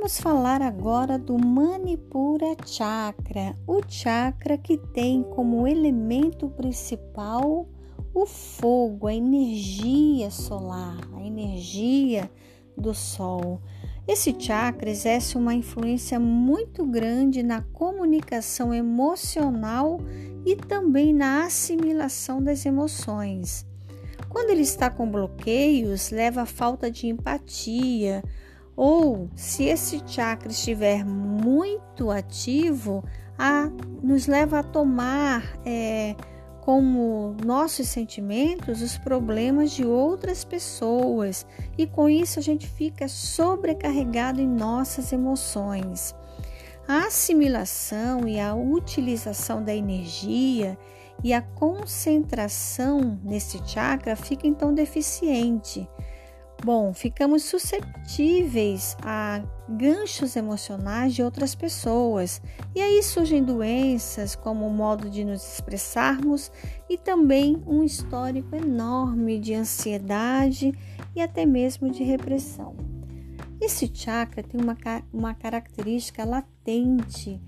Vamos falar agora do Manipura Chakra, o chakra que tem como elemento principal o fogo, a energia solar, a energia do sol. Esse chakra exerce uma influência muito grande na comunicação emocional e também na assimilação das emoções. Quando ele está com bloqueios, leva a falta de empatia, ou se esse chakra estiver muito ativo, a, nos leva a tomar é, como nossos sentimentos os problemas de outras pessoas e com isso a gente fica sobrecarregado em nossas emoções. A assimilação e a utilização da energia e a concentração nesse chakra fica então deficiente. Bom, ficamos suscetíveis a ganchos emocionais de outras pessoas, e aí surgem doenças como o modo de nos expressarmos e também um histórico enorme de ansiedade e até mesmo de repressão. Esse chakra tem uma, uma característica latente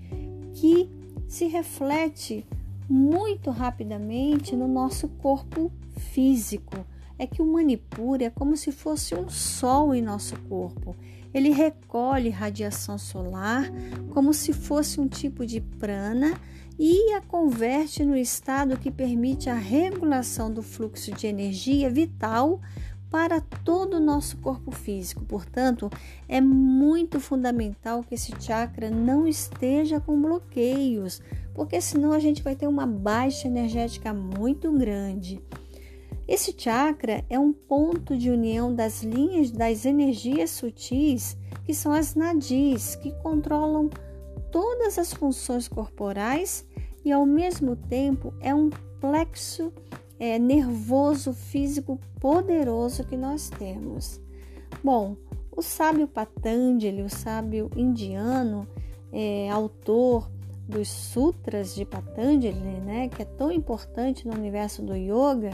que se reflete muito rapidamente no nosso corpo físico é que o Manipura é como se fosse um sol em nosso corpo. Ele recolhe radiação solar como se fosse um tipo de prana e a converte no estado que permite a regulação do fluxo de energia vital para todo o nosso corpo físico. Portanto, é muito fundamental que esse chakra não esteja com bloqueios, porque senão a gente vai ter uma baixa energética muito grande. Esse chakra é um ponto de união das linhas das energias sutis, que são as nadis, que controlam todas as funções corporais e ao mesmo tempo é um plexo é, nervoso físico poderoso que nós temos. Bom, o sábio Patanjali, o sábio indiano, é, autor dos Sutras de Patanjali, né, que é tão importante no universo do yoga,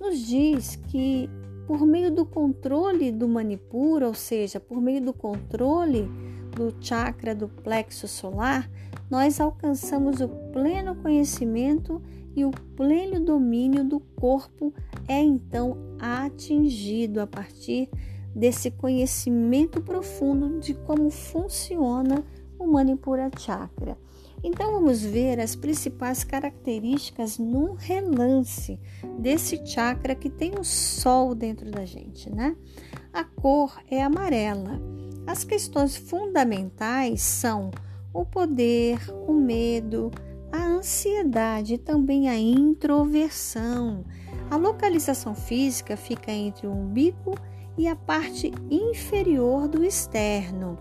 nos diz que por meio do controle do Manipura, ou seja, por meio do controle do chakra do plexo solar, nós alcançamos o pleno conhecimento e o pleno domínio do corpo é então atingido a partir desse conhecimento profundo de como funciona o Manipura Chakra. Então vamos ver as principais características num relance desse chakra que tem o sol dentro da gente, né? A cor é amarela. As questões fundamentais são o poder, o medo, a ansiedade e também a introversão. A localização física fica entre o umbigo e a parte inferior do externo.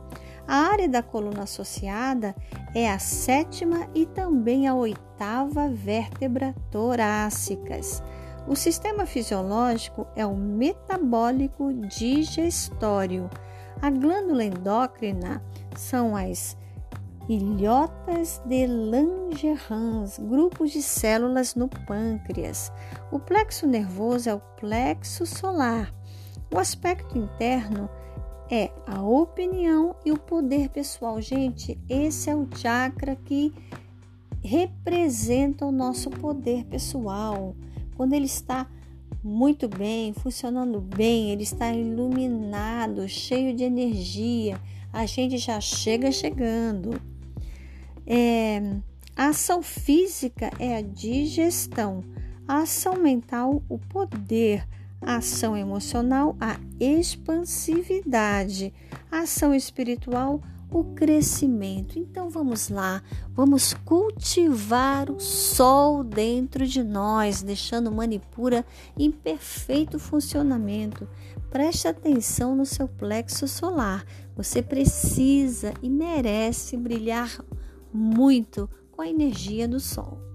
A área da coluna associada é a sétima e também a oitava vértebra torácicas. O sistema fisiológico é o metabólico digestório. A glândula endócrina são as ilhotas de Langerhans, grupos de células no pâncreas. O plexo nervoso é o plexo solar. O aspecto interno é a opinião e o poder pessoal. Gente, esse é o chakra que representa o nosso poder pessoal. Quando ele está muito bem, funcionando bem, ele está iluminado, cheio de energia, a gente já chega chegando. É, a ação física é a digestão, a ação mental, o poder a ação emocional, a expansividade, a ação espiritual, o crescimento. Então vamos lá, vamos cultivar o sol dentro de nós, deixando Manipura em perfeito funcionamento. Preste atenção no seu plexo solar. Você precisa e merece brilhar muito com a energia do sol.